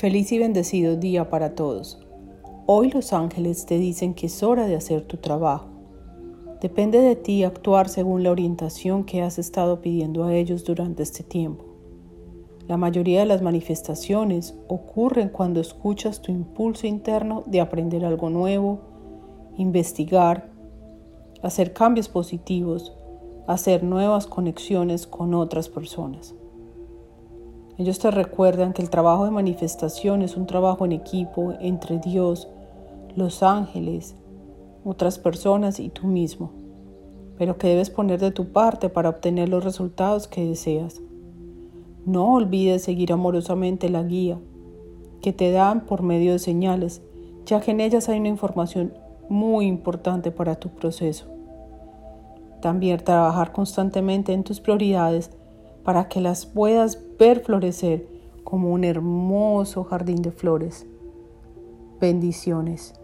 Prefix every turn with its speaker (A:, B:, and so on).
A: Feliz y bendecido día para todos. Hoy los ángeles te dicen que es hora de hacer tu trabajo. Depende de ti actuar según la orientación que has estado pidiendo a ellos durante este tiempo. La mayoría de las manifestaciones ocurren cuando escuchas tu impulso interno de aprender algo nuevo, investigar, hacer cambios positivos, hacer nuevas conexiones con otras personas. Ellos te recuerdan que el trabajo de manifestación es un trabajo en equipo entre Dios, los ángeles, otras personas y tú mismo, pero que debes poner de tu parte para obtener los resultados que deseas. No olvides seguir amorosamente la guía que te dan por medio de señales, ya que en ellas hay una información muy importante para tu proceso. También trabajar constantemente en tus prioridades para que las puedas ver florecer como un hermoso jardín de flores. Bendiciones.